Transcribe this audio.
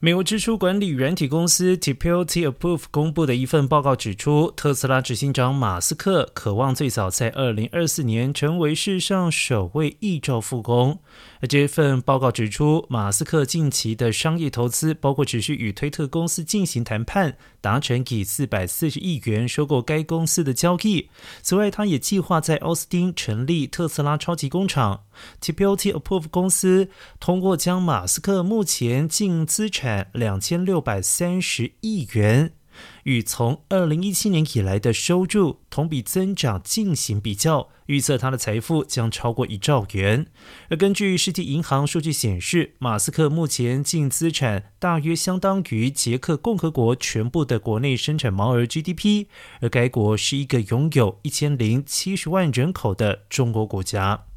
美国支出管理软体公司 TPLT Approve 公布的一份报告指出，特斯拉执行长马斯克渴望最早在二零二四年成为世上首位亿兆富翁。而这份报告指出，马斯克近期的商业投资包括持续与推特公司进行谈判，达成以四百四十亿元收购该公司的交易。此外，他也计划在奥斯汀成立特斯拉超级工厂。TPLT Approve 公司通过将马斯克目前净资产产两千六百三十亿元。与从二零一七年以来的收入同比增长进行比较，预测他的财富将超过一兆元。而根据世界银行数据显示，马斯克目前净资产大约相当于捷克共和国全部的国内生产毛额 GDP，而该国是一个拥有一千零七十万人口的中国国家。